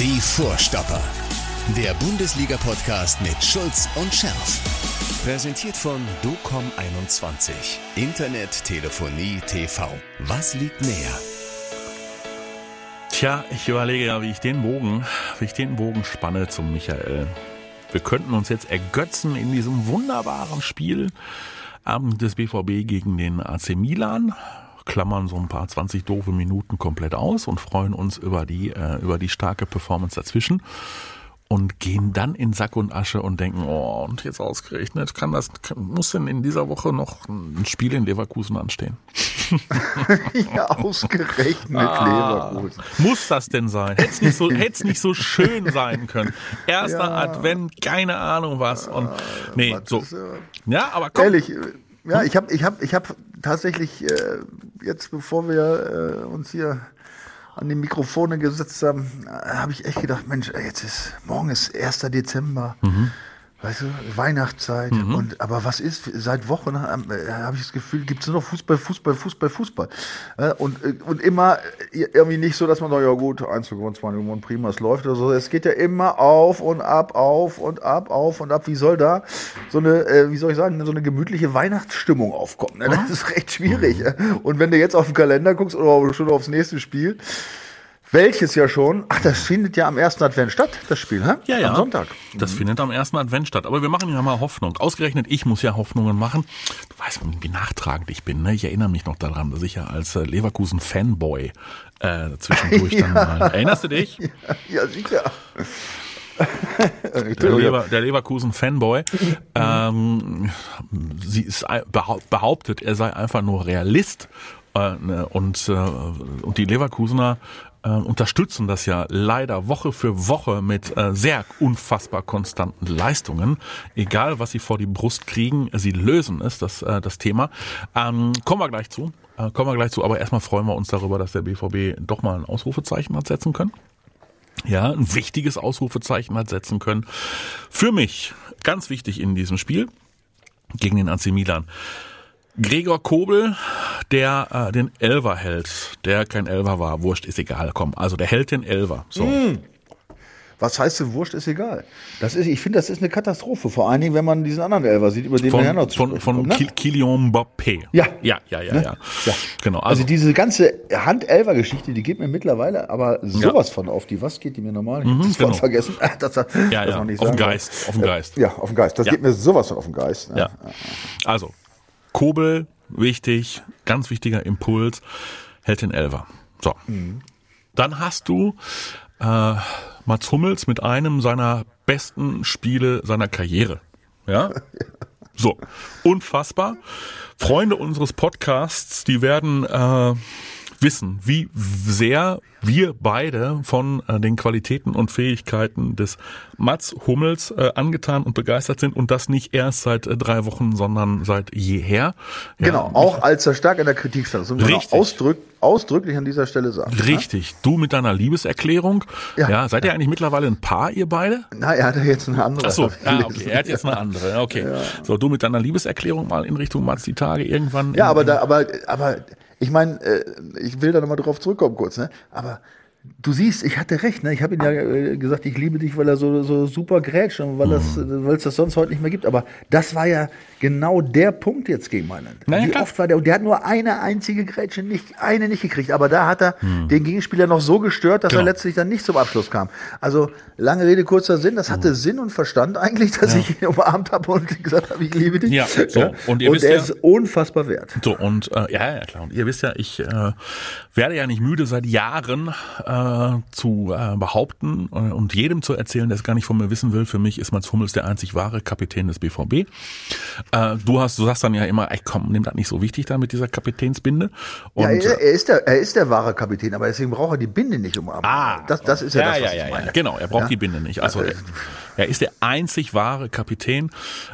Die Vorstopper. Der Bundesliga-Podcast mit Schulz und Scherf. Präsentiert von DOCOM21. Internet, Telefonie, TV. Was liegt näher? Tja, ich überlege ja, wie ich den Bogen, wie ich den Bogen spanne zum Michael. Wir könnten uns jetzt ergötzen in diesem wunderbaren Spiel des BVB gegen den AC Milan klammern so ein paar 20 doofe Minuten komplett aus und freuen uns über die, äh, über die starke Performance dazwischen und gehen dann in Sack und Asche und denken, oh, und jetzt ausgerechnet, kann das, kann, muss denn in dieser Woche noch ein Spiel in Leverkusen anstehen? ja, ausgerechnet ah, Leverkusen. Muss das denn sein? Hätte es nicht, so, nicht so schön sein können. Erster ja. Advent, keine Ahnung was. Und, nee, so. Ja, aber komm. Ehrlich, ja, ich habe ich hab, ich hab tatsächlich äh, jetzt, bevor wir äh, uns hier an die Mikrofone gesetzt haben, äh, habe ich echt gedacht, Mensch, jetzt ist, morgen ist 1. Dezember. Mhm. Weißt du, Weihnachtszeit. Mhm. Und, aber was ist, seit Wochen äh, habe ich das Gefühl, gibt es nur noch Fußball, Fußball, Fußball, Fußball. Äh, und, und immer äh, irgendwie nicht so, dass man sagt, ja gut, 1 gewonnen, 2 gewonnen, prima, es läuft oder so. Es geht ja immer auf und ab, auf und ab, auf und ab. Wie soll da so eine, äh, wie soll ich sagen, so eine gemütliche Weihnachtsstimmung aufkommen? Ne? Das ist recht schwierig. Mhm. Und wenn du jetzt auf den Kalender guckst oder schon aufs nächste Spiel, welches ja schon? Ach, das findet ja am ersten Advent statt, das Spiel, hä? Ja, ja. Am Sonntag. Das mhm. findet am ersten Advent statt. Aber wir machen ja mal Hoffnung. Ausgerechnet ich muss ja Hoffnungen machen. Du weißt, wie nachtragend ich bin. Ne? Ich erinnere mich noch daran, dass ich ja als äh, Leverkusen-Fanboy äh, zwischendurch ja. dann mal. Erinnerst du dich? Ja, ja sicher. der, Lever, der Leverkusen-Fanboy ähm, sie ist behauptet, er sei einfach nur Realist äh, ne, und, äh, und die Leverkusener äh, unterstützen das ja leider Woche für Woche mit äh, sehr unfassbar konstanten Leistungen. Egal, was sie vor die Brust kriegen, sie lösen es, das, äh, das Thema. Ähm, kommen wir gleich zu. Äh, kommen wir gleich zu. Aber erstmal freuen wir uns darüber, dass der BVB doch mal ein Ausrufezeichen hat setzen können. Ja, ein wichtiges Ausrufezeichen hat setzen können. Für mich ganz wichtig in diesem Spiel gegen den AC Milan. Gregor Kobel, der äh, den Elver hält, der kein Elver war, wurscht, ist egal, komm. Also der hält den Elver. So. Mm. Was heißt denn Wurscht ist egal? Das ist, ich finde, das ist eine Katastrophe. Vor allen Dingen, wenn man diesen anderen Elver sieht, über den von, wir ja noch zu Von, von ne? Kilian Mbappé. Ja. Ja, ja, ja, ne? ja. ja. Genau. Also, also diese ganze Hand-Elver-Geschichte, die geht mir mittlerweile aber sowas ja. von auf die, was geht die mir normal? Mhm, das genau. vergessen. Das, das, ja, ja. Auf den Geist. Auf den Geist. Ja, auf den Geist. Das ja. geht mir sowas von auf den Geist. Ne? Ja. Also, Kobel, wichtig, ganz wichtiger Impuls, hält den Elver. So. Mhm. Dann hast du äh, Mats Hummels mit einem seiner besten Spiele seiner Karriere. Ja? So, unfassbar. Freunde unseres Podcasts, die werden äh, wissen, wie sehr wir beide von äh, den Qualitäten und Fähigkeiten des Mats Hummels äh, angetan und begeistert sind und das nicht erst seit äh, drei Wochen, sondern seit jeher. Ja, genau, auch als er stark in der Kritik stand. Das richtig. Ausdrück, ausdrücklich an dieser Stelle sagen. Richtig. Ja? Du mit deiner Liebeserklärung. Ja. ja seid ihr eigentlich mittlerweile ein Paar, ihr beide? Na, er hat ja jetzt eine andere. Ach so, ah, okay. Er hat jetzt eine andere. Okay. So, du mit deiner Liebeserklärung mal in Richtung Mats die Tage irgendwann. Ja, aber da, aber, aber ich meine, äh, ich will da nochmal drauf zurückkommen kurz, ne? Aber Du siehst, ich hatte recht, ne? Ich habe ihm ja äh, gesagt, ich liebe dich, weil er so, so super grätscht und weil mhm. weil es das sonst heute nicht mehr gibt. Aber das war ja genau der Punkt jetzt gegen Mailand. Naja, Wie klar. oft war der? Und der hat nur eine einzige Grätsche nicht, eine nicht gekriegt. Aber da hat er mhm. den Gegenspieler noch so gestört, dass genau. er letztlich dann nicht zum Abschluss kam. Also lange Rede kurzer Sinn. Das hatte mhm. Sinn und Verstand eigentlich, dass ja. ich ihn umarmt habe und gesagt habe, ich liebe dich. Ja, so. Ja? Und, ihr und er ja, ist unfassbar wert. So und äh, ja, ja klar. Und ihr wisst ja, ich äh, werde ja nicht müde seit Jahren. Äh, zu äh, behaupten äh, und jedem zu erzählen, der es gar nicht von mir wissen will. Für mich ist Mats Hummels der einzig wahre Kapitän des BVB. Äh, du hast, du sagst dann ja immer, ey, komm, nimm das nicht so wichtig da mit dieser Kapitänsbinde. Und, ja, er, er, ist der, er ist der wahre Kapitän, aber deswegen braucht er die Binde nicht umarmen. Ah, das, das ist ja, ja das, was ja, ich meine. Ja, genau, er braucht ja? die Binde nicht. Also er, er ist der einzig wahre Kapitän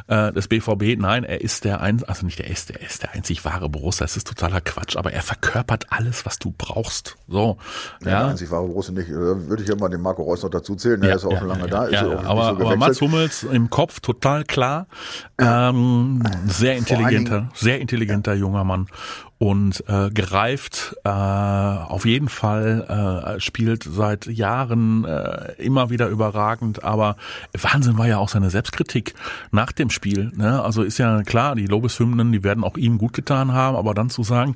äh, des BVB. Nein, er ist der ein, also nicht der ist, er ist der einzig wahre Borussia. Das ist totaler Quatsch, aber er verkörpert alles, was du brauchst. So, ja, ja. Einzig wahre Borussia nicht. Würde ich ja mal den Marco Reus noch dazu zählen. Der ist auch schon lange da. Ja, aber, so aber Mats Hummels im Kopf total klar. Ähm, sehr intelligenter, sehr intelligenter junger Mann. und äh, gereift, äh, auf jeden Fall äh, spielt seit Jahren äh, immer wieder überragend, aber Wahnsinn war ja auch seine Selbstkritik nach dem Spiel. Ne? Also ist ja klar, die Lobeshymnen, die werden auch ihm gut getan haben, aber dann zu sagen,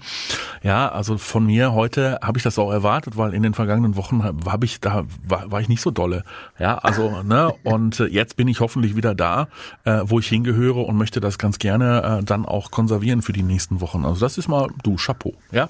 ja, also von mir heute habe ich das auch erwartet, weil in den vergangenen Wochen habe ich da war, war ich nicht so dolle. Ja, also ne und äh, jetzt bin ich hoffentlich wieder da, äh, wo ich hingehöre und möchte das ganz gerne äh, dann auch konservieren für die nächsten Wochen. Also das ist mal du Chapeau, ja.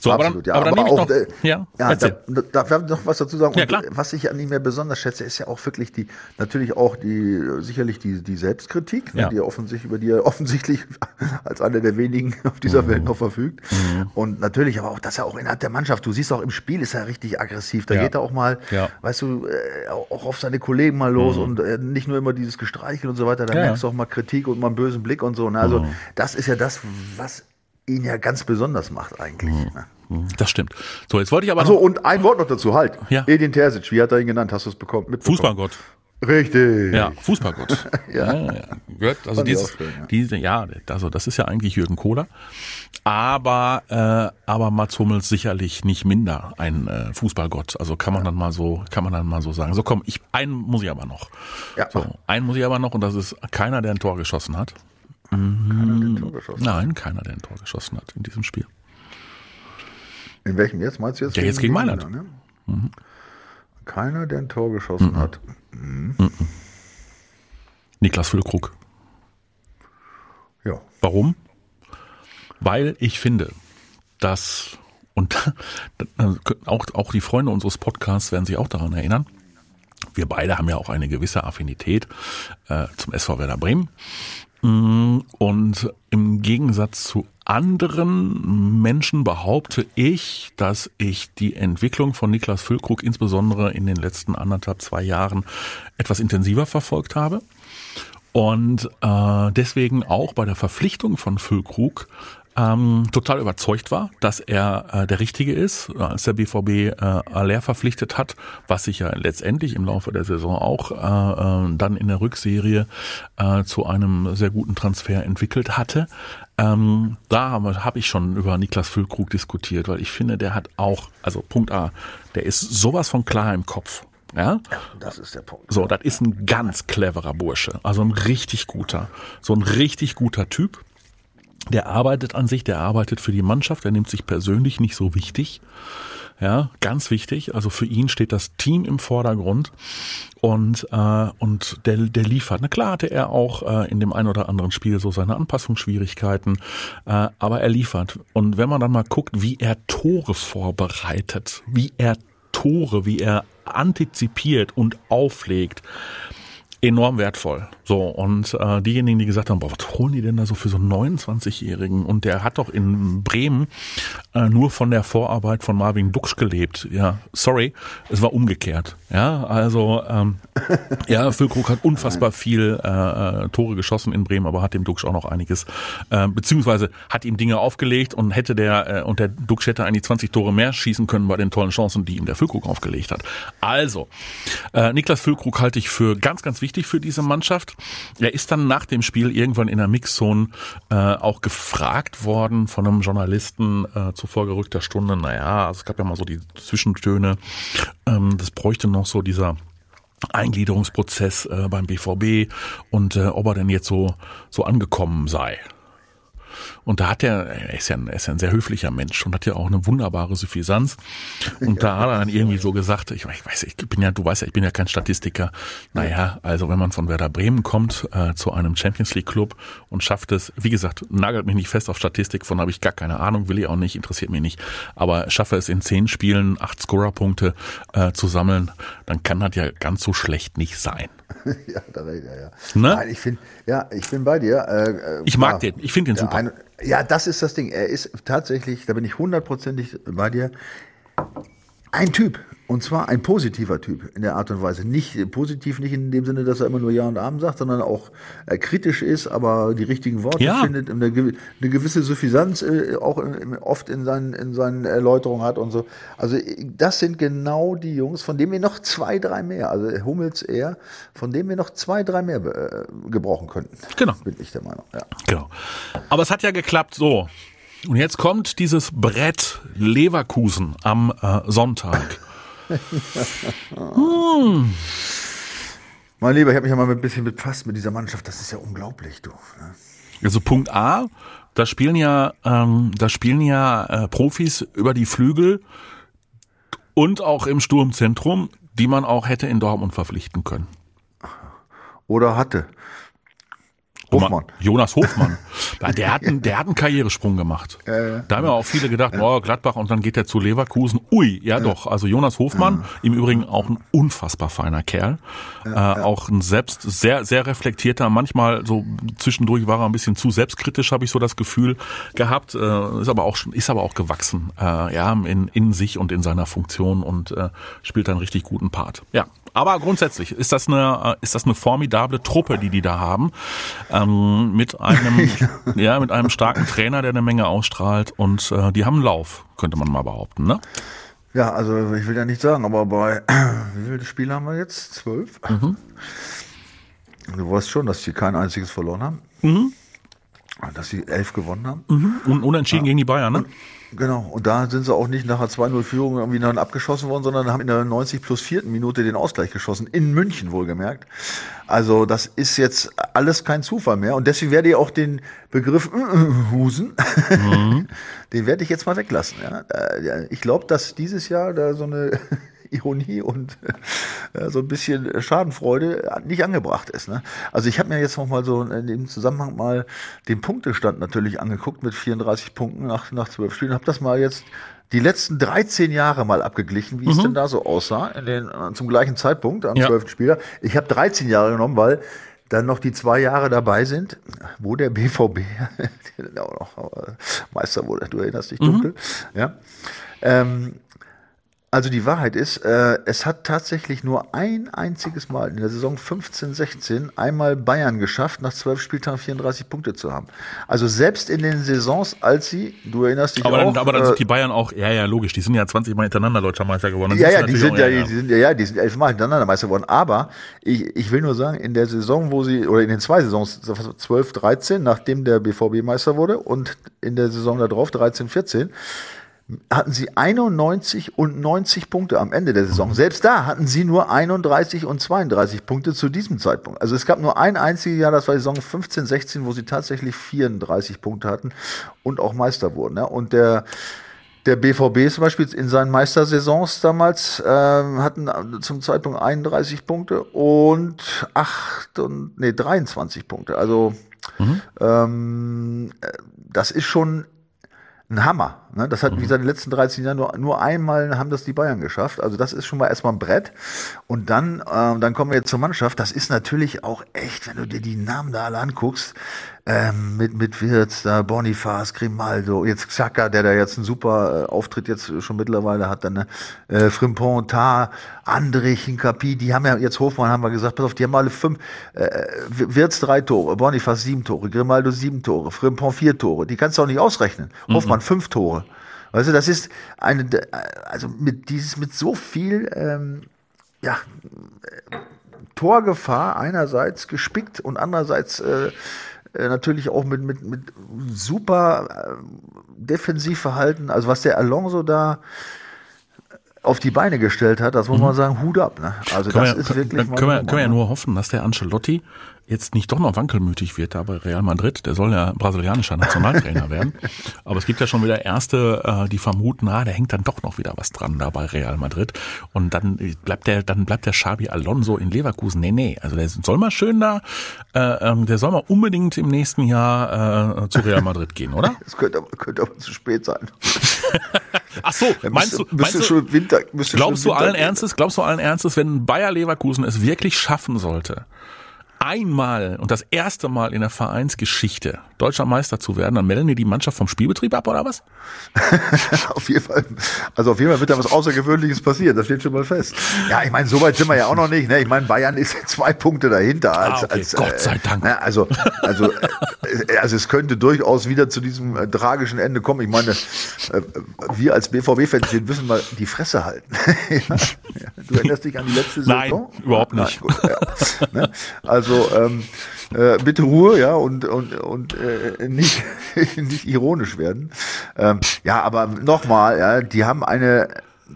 So, Absolut, aber dann, ja. aber dann nehme ich noch, äh, ja, ja da, darf ich noch was dazu sagen? Ja, klar. was ich an ihm ja besonders schätze, ist ja auch wirklich die natürlich auch die sicherlich die die Selbstkritik, ne, ja. die er offensichtlich über die er offensichtlich als einer der wenigen auf dieser mhm. Welt noch verfügt. Mhm. Und natürlich aber auch, dass er auch innerhalb der Mannschaft, du siehst auch im Spiel ist er richtig aggressiv. Da ja. geht er auch mal, ja. weißt du, äh, auch auf seine Kollegen mal los mhm. und äh, nicht nur immer dieses Gestreichel und so weiter. Da merkst du auch mal Kritik und mal einen bösen Blick und so. Ne? Also mhm. das ist ja das, was ihn ja ganz besonders macht eigentlich. Mhm. Ne? Mhm. Das stimmt. So, jetzt wollte ich aber. Also und ein Wort noch dazu, halt. Ja. Edin Terzic, wie hat er ihn genannt? Hast du es bekommen? Fußballgott. Richtig. Ja, Fußballgott. ja. ja, ja. Gehört, also dieses, schön, ja. diese, ja, also das ist ja eigentlich Jürgen Kohler. Aber, äh, aber Mats Hummels sicherlich nicht minder ein äh, Fußballgott. Also kann man ja. dann mal so, kann man dann mal so sagen. So komm, ich, einen muss ich aber noch. Ja. So, einen muss ich aber noch und das ist keiner, der ein Tor geschossen hat. Keiner, der ein Tor geschossen Nein, keiner, der ein Tor geschossen hat in diesem Spiel. In welchem jetzt? Meinst du jetzt? Ja, jetzt gegen Mailand. Ne? Mhm. Keiner, der ein Tor geschossen mhm. hat. Mhm. Mhm. Niklas Füllkrug. Ja. Warum? Weil ich finde, dass, und auch, auch die Freunde unseres Podcasts werden sich auch daran erinnern, wir beide haben ja auch eine gewisse Affinität äh, zum SV Werder Bremen. Mm, und im Gegensatz zu anderen Menschen behaupte ich, dass ich die Entwicklung von Niklas Füllkrug insbesondere in den letzten anderthalb, zwei Jahren etwas intensiver verfolgt habe. Und äh, deswegen auch bei der Verpflichtung von Füllkrug ähm, total überzeugt war, dass er äh, der Richtige ist, als der BVB äh, Aller verpflichtet hat, was sich ja letztendlich im Laufe der Saison auch äh, äh, dann in der Rückserie äh, zu einem sehr guten Transfer entwickelt hatte. Ähm, da habe hab ich schon über Niklas Füllkrug diskutiert, weil ich finde, der hat auch, also Punkt A, der ist sowas von klar im Kopf. Ja? ja, das ist der Punkt. So, das ist ein ganz cleverer Bursche, also ein richtig guter, so ein richtig guter Typ der arbeitet an sich, der arbeitet für die Mannschaft, der nimmt sich persönlich nicht so wichtig. Ja, ganz wichtig. Also für ihn steht das Team im Vordergrund und äh, und der der liefert. Na klar hatte er auch äh, in dem ein oder anderen Spiel so seine Anpassungsschwierigkeiten, äh, aber er liefert. Und wenn man dann mal guckt, wie er Tore vorbereitet, wie er Tore, wie er antizipiert und auflegt, enorm wertvoll. So, und äh, diejenigen, die gesagt haben, boah, was holen die denn da so für so einen 29-Jährigen? Und der hat doch in Bremen äh, nur von der Vorarbeit von Marvin Duksch gelebt. Ja, sorry, es war umgekehrt. Ja, also ähm, ja, Füllkrug hat unfassbar viel äh, äh, Tore geschossen in Bremen, aber hat dem Duksch auch noch einiges, äh, beziehungsweise hat ihm Dinge aufgelegt und hätte der, äh, und der Duksch hätte eigentlich 20 Tore mehr schießen können bei den tollen Chancen, die ihm der Füllkrug aufgelegt hat. Also, äh, Niklas Füllkrug halte ich für ganz, ganz wichtig für diese Mannschaft. Er ist dann nach dem Spiel irgendwann in der Mixzone äh, auch gefragt worden von einem Journalisten äh, zu vorgerückter Stunde. Naja, es gab ja mal so die Zwischentöne. Ähm, das bräuchte noch so dieser Eingliederungsprozess äh, beim BVB und äh, ob er denn jetzt so so angekommen sei. Und da hat er, er ist ja ein, er ist ja ein sehr höflicher Mensch und hat ja auch eine wunderbare Suffisanz. Und da hat er dann irgendwie so gesagt, ich, ich weiß, ich bin ja, du weißt ja, ich bin ja kein Statistiker. Naja, also wenn man von Werder Bremen kommt äh, zu einem Champions League Club und schafft es, wie gesagt, nagelt mich nicht fest auf Statistik, von habe ich gar keine Ahnung, will ich auch nicht, interessiert mich nicht. Aber schaffe es in zehn Spielen acht Scorerpunkte äh, zu sammeln, dann kann das ja ganz so schlecht nicht sein. ja, da, ja, ja. Ne? Nein, ich finde, ja, ich bin bei dir. Äh, äh ich mag den, ich finde den super. Ein, ja, das ist das Ding. Er ist tatsächlich, da bin ich hundertprozentig bei dir, ein Typ. Und zwar ein positiver Typ in der Art und Weise. Nicht positiv, nicht in dem Sinne, dass er immer nur Ja und Abend sagt, sondern auch äh, kritisch ist, aber die richtigen Worte ja. findet, eine, eine gewisse Suffisanz äh, auch in, oft in seinen, in seinen Erläuterungen hat und so. Also das sind genau die Jungs, von denen wir noch zwei, drei mehr, also Hummels eher, von denen wir noch zwei, drei mehr äh, gebrauchen könnten. Genau. Bin ich der Meinung, ja. Genau. Aber es hat ja geklappt so. Und jetzt kommt dieses Brett Leverkusen am äh, Sonntag. Hm. Mein Lieber, ich habe mich ja mal ein bisschen befasst mit dieser Mannschaft. Das ist ja unglaublich, du. Ne? Also Punkt A, da spielen ja, ähm, da spielen ja äh, Profis über die Flügel und auch im Sturmzentrum, die man auch hätte in Dortmund verpflichten können. Oder hatte. Hofmann. Jonas Hofmann. der, hat einen, der hat einen Karrieresprung gemacht. Ja. Da haben ja auch viele gedacht, oh, Gladbach und dann geht er zu Leverkusen. Ui, ja, ja. doch. Also Jonas Hofmann, im Übrigen auch ein unfassbar feiner Kerl. Äh, auch ein selbst sehr, sehr reflektierter. Manchmal so zwischendurch war er ein bisschen zu selbstkritisch, habe ich so das Gefühl gehabt. Äh, ist aber auch ist aber auch gewachsen, äh, ja, in, in sich und in seiner Funktion und äh, spielt einen richtig guten Part. Ja, aber grundsätzlich ist das eine, äh, ist das eine formidable Truppe, die die da haben, ähm, mit einem, ja, mit einem starken Trainer, der eine Menge ausstrahlt und äh, die haben einen Lauf, könnte man mal behaupten, ne? Ja, also ich will ja nicht sagen, aber bei wie viele Spiele haben wir jetzt? Zwölf? Mhm. Du weißt schon, dass sie kein einziges verloren haben. Mhm. Dass sie elf gewonnen haben. Mhm. Und unentschieden ja. gegen die Bayern, ne? Und, Genau, und da sind sie auch nicht nach einer 2-0-Führung irgendwie dann abgeschossen worden, sondern haben in der 90 plus vierten Minute den Ausgleich geschossen, in München wohlgemerkt. Also das ist jetzt alles kein Zufall mehr und deswegen werde ich auch den Begriff Husen, mhm. den werde ich jetzt mal weglassen. Ja. Ich glaube, dass dieses Jahr da so eine Ironie und äh, so ein bisschen Schadenfreude nicht angebracht ist. Ne? Also ich habe mir jetzt noch mal so in dem Zusammenhang mal den Punktestand natürlich angeguckt mit 34 Punkten nach, nach 12 Spielen, habe das mal jetzt die letzten 13 Jahre mal abgeglichen, wie mhm. es denn da so aussah, in den, äh, zum gleichen Zeitpunkt am ja. 12. Spieler. Ich habe 13 Jahre genommen, weil dann noch die zwei Jahre dabei sind, wo der BVB auch noch äh, Meister wurde, du erinnerst dich dunkel, mhm. ja. Ähm, also die Wahrheit ist, äh, es hat tatsächlich nur ein einziges Mal in der Saison 15-16 einmal Bayern geschafft, nach zwölf Spieltagen 34 Punkte zu haben. Also selbst in den Saisons, als sie, du erinnerst dich aber auch. Dann, aber dann äh, sind die Bayern auch, ja, ja, logisch, die sind ja 20 Mal hintereinander Deutscher Meister geworden. Ja, ja, die sind ja, ja, die sind, ja, ja, die sind elfmal hintereinander Meister geworden. Aber ich, ich will nur sagen, in der Saison, wo sie, oder in den zwei Saisons, 12, 13, nachdem der BVB Meister wurde und in der Saison darauf, 13, 14, hatten sie 91 und 90 Punkte am Ende der Saison. Selbst da hatten sie nur 31 und 32 Punkte zu diesem Zeitpunkt. Also es gab nur ein einziges Jahr, das war die Saison 15, 16, wo sie tatsächlich 34 Punkte hatten und auch Meister wurden. Und der der BVB zum Beispiel in seinen Meistersaisons damals äh, hatten zum Zeitpunkt 31 Punkte und 8 und nee 23 Punkte. Also mhm. ähm, das ist schon ein Hammer. Ne? Das hat, wie mhm. gesagt, in den letzten 13 Jahren nur, nur einmal haben das die Bayern geschafft. Also das ist schon mal erstmal ein Brett. Und dann, äh, dann kommen wir jetzt zur Mannschaft. Das ist natürlich auch echt, wenn du dir die Namen da alle anguckst, ähm, mit, mit Wirtz, da Boniface, Grimaldo, jetzt Xhaka, der da jetzt einen super äh, Auftritt jetzt schon mittlerweile hat, dann ne? äh, Frimpong, Tar, Andrich, Hinkapi, die haben ja jetzt Hofmann, haben wir gesagt, pass auf, die haben alle fünf, äh, Wirtz drei Tore, Boniface sieben Tore, Grimaldo sieben Tore, Frimpong vier Tore, die kannst du auch nicht ausrechnen. Mhm. Hoffmann fünf Tore. Weißt du, das ist eine, also mit dieses, mit so viel, ähm, ja, Torgefahr einerseits gespickt und andererseits äh, äh, natürlich auch mit, mit, mit super äh, Defensivverhalten. Also was der Alonso da auf die Beine gestellt hat, das muss man mhm. sagen, Hut ab. Ne? Also können das wir, ist wirklich. Können wir, können wir ja nur hoffen, dass der Ancelotti jetzt nicht doch noch wankelmütig wird da bei Real Madrid. Der soll ja brasilianischer Nationaltrainer werden. Aber es gibt ja schon wieder Erste, äh, die vermuten, ah, da hängt dann doch noch wieder was dran da bei Real Madrid. Und dann bleibt der, dann bleibt der Xabi Alonso in Leverkusen. Nee, nee, also der soll mal schön da, äh, ähm, der soll mal unbedingt im nächsten Jahr äh, zu Real Madrid gehen, oder? Es könnte aber, könnte aber zu spät sein. Ach so, meinst du, meinst du, schon Winter, glaubst du allen Ernstes, glaubst du allen Ernstes, wenn Bayer Leverkusen es wirklich schaffen sollte, einmal und das erste Mal in der Vereinsgeschichte deutscher Meister zu werden, dann melden die die Mannschaft vom Spielbetrieb ab oder was? auf jeden Fall. Also auf jeden Fall wird da was Außergewöhnliches passieren. Das steht schon mal fest. Ja, ich meine, so weit sind wir ja auch noch nicht. Ne? Ich meine, Bayern ist zwei Punkte dahinter. Als, ah, okay. als, Gott sei Dank. Ne? Also, also, äh, also es könnte durchaus wieder zu diesem äh, tragischen Ende kommen. Ich meine, äh, wir als BVB-Fans müssen mal die Fresse halten. ja? Du erinnerst dich an die letzte Saison? Nein, überhaupt nicht. Nein, gut, ja. ne? Also ähm, Äh, bitte Ruhe, ja, und, und, und äh, nicht, nicht ironisch werden. Ähm, ja, aber nochmal, ja, die haben eine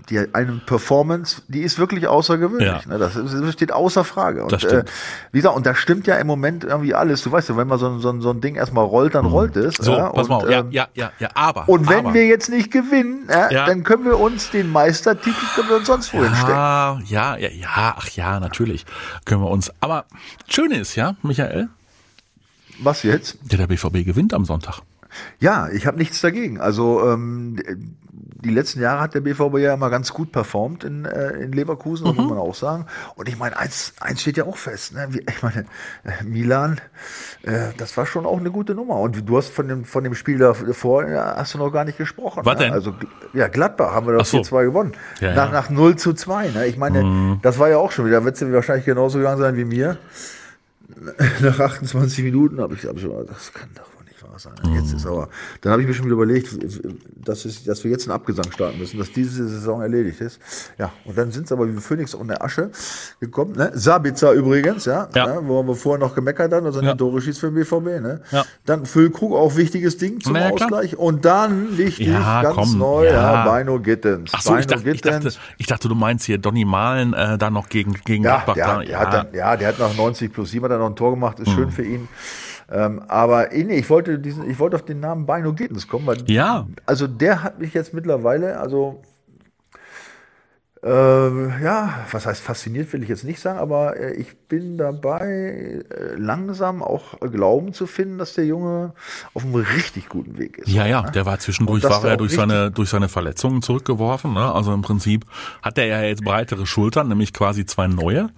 die eine Performance, die ist wirklich außergewöhnlich. Ja. Ne? Das, das, steht außer Frage. Und, äh, wie gesagt, und da stimmt ja im Moment irgendwie alles. Du weißt ja, wenn man so, ein so, so ein Ding erstmal rollt, dann mhm. rollt es. So, ja? pass und, mal auf. Ja, ähm, ja, ja, ja, aber. Und wenn aber. wir jetzt nicht gewinnen, ja, ja. dann können wir uns den Meistertitel können wir uns sonst wohin stecken. Ja, ja, ja, ach ja, natürlich können wir uns. Aber schön ist, ja, Michael. Was jetzt? Der BVB gewinnt am Sonntag. Ja, ich habe nichts dagegen. Also ähm, die letzten Jahre hat der BVB ja immer ganz gut performt in, äh, in Leverkusen, mhm. muss man auch sagen. Und ich meine, eins, eins steht ja auch fest. Ne? Ich meine, äh, Milan, äh, das war schon auch eine gute Nummer. Und du hast von dem, von dem Spiel davor ja, hast du noch gar nicht gesprochen. Was ne? denn? Also ja, Gladbach haben wir das so. 4-2 gewonnen. Ja, nach, ja. nach 0 zu 2. Ne? Ich meine, mhm. das war ja auch schon wieder, wird es wahrscheinlich genauso gegangen sein wie mir. Nach 28 Minuten habe ich, hab ich schon, das kann doch sein. Jetzt ist aber, dann habe ich mir schon wieder überlegt, dass, es, dass wir jetzt einen Abgesang starten müssen, dass diese Saison erledigt ist. Ja, und dann sind es aber wie Phoenix und der Asche gekommen. Ne? Sabitzer übrigens, ja, ja. Ne? wo wir vorher noch gemeckert haben, also ja. Tore schießt für den BVB. Ne? Ja. Dann Füllkrug, auch wichtiges Ding zum naja, Ausgleich. Und dann wichtig, ja, ganz komm, neu, ja. ja, Bino Gittens. Ach so, ich dachte, ich, dachte, ich dachte, du meinst hier Donny Malen äh, da noch gegen, gegen ja, Gladbach. Der, der Hat dann, ja, der hat nach 90 plus 7 hat er noch ein Tor gemacht, ist mhm. schön für ihn. Ähm, aber nee, ich wollte diesen, ich wollte auf den Namen Bino Gittens kommen, weil ja. also der hat mich jetzt mittlerweile, also äh, ja, was heißt fasziniert, will ich jetzt nicht sagen, aber äh, ich bin dabei, äh, langsam auch Glauben zu finden, dass der Junge auf einem richtig guten Weg ist. Ja, ja, ne? der war zwischendurch, war er durch seine, durch seine Verletzungen zurückgeworfen. Ne? Also im Prinzip hat er ja jetzt breitere Schultern, nämlich quasi zwei neue.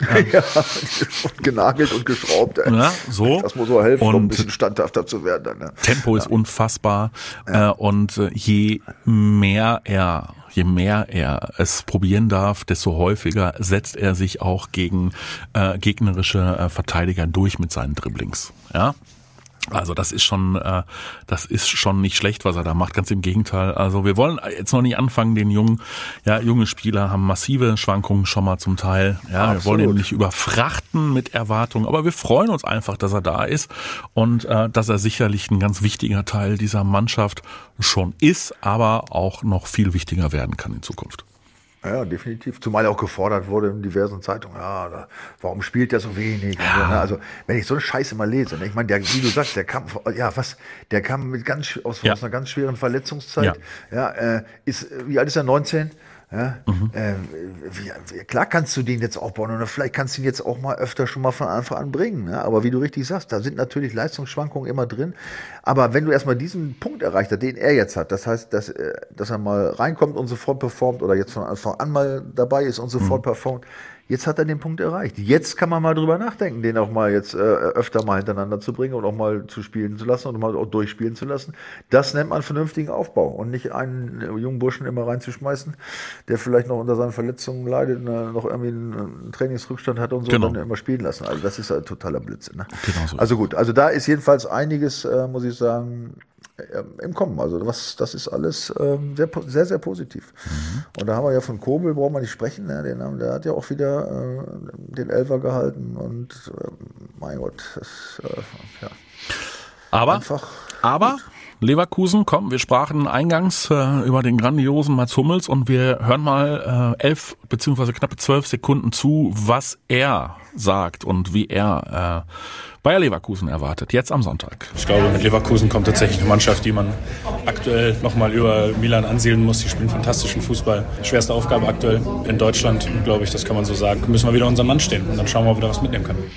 ja, genagelt und geschraubt. Ey. Ja, so. Das muss so helfen, und um ein bisschen standhafter zu werden. Dann, ne? Tempo ist unfassbar. Ja. Äh, und je mehr er je mehr er es probieren darf, desto häufiger setzt er sich auch gegen äh, gegnerische äh, Verteidiger durch mit seinen Dribblings. Ja, also das ist schon, äh, das ist schon nicht schlecht, was er da macht. Ganz im Gegenteil. Also wir wollen jetzt noch nicht anfangen, den jungen, ja, junge Spieler haben massive Schwankungen schon mal zum Teil. Ja, Absolut. wir wollen ihn nicht überfrachten mit Erwartungen, aber wir freuen uns einfach, dass er da ist und äh, dass er sicherlich ein ganz wichtiger Teil dieser Mannschaft schon ist, aber auch noch viel wichtiger werden kann in Zukunft. Ja, definitiv. Zumal er auch gefordert wurde in diversen Zeitungen. Ja, warum spielt der so wenig? Ja. So, ne? Also, wenn ich so eine Scheiße mal lese, ne? ich meine, der, wie du sagst, der kam, ja, was, der kam mit ganz, aus, ja. aus einer ganz schweren Verletzungszeit. Ja, ja äh, ist, wie alt ist er? 19? Ja? Mhm. Äh, wie, klar kannst du den jetzt aufbauen und vielleicht kannst du ihn jetzt auch mal öfter schon mal von Anfang an bringen. Ne? Aber wie du richtig sagst, da sind natürlich Leistungsschwankungen immer drin. Aber wenn du erstmal diesen Punkt erreicht hast, den er jetzt hat, das heißt, dass, äh, dass er mal reinkommt und sofort performt oder jetzt von Anfang an mal dabei ist und sofort mhm. performt, Jetzt hat er den Punkt erreicht. Jetzt kann man mal drüber nachdenken, den auch mal jetzt äh, öfter mal hintereinander zu bringen und auch mal zu spielen zu lassen und mal auch durchspielen zu lassen. Das nennt man vernünftigen Aufbau und nicht einen äh, jungen Burschen immer reinzuschmeißen, der vielleicht noch unter seinen Verletzungen leidet, und, äh, noch irgendwie einen, Trainingsrückstand hat und so genau. und dann immer spielen lassen. Also das ist ein totaler Blödsinn. Ne? Genau so. Also gut, also da ist jedenfalls einiges, äh, muss ich sagen, im Kommen. Also was, das ist alles ähm, sehr, sehr, sehr positiv. Mhm. Und da haben wir ja von Kobel, brauchen wir nicht sprechen, ne? den, der hat ja auch wieder äh, den Elfer gehalten und äh, mein Gott, das, äh, ja. Aber, Einfach aber Leverkusen, komm, wir sprachen eingangs äh, über den grandiosen Mats Hummels und wir hören mal äh, elf beziehungsweise knappe zwölf Sekunden zu, was er sagt und wie er äh, Bayer Leverkusen erwartet, jetzt am Sonntag. Ich glaube, mit Leverkusen kommt tatsächlich eine Mannschaft, die man aktuell nochmal über Milan ansiedeln muss. Die spielen fantastischen Fußball. Schwerste Aufgabe aktuell in Deutschland, glaube ich, das kann man so sagen. Müssen wir wieder unseren Mann stehen und dann schauen wir, ob wir da was mitnehmen können.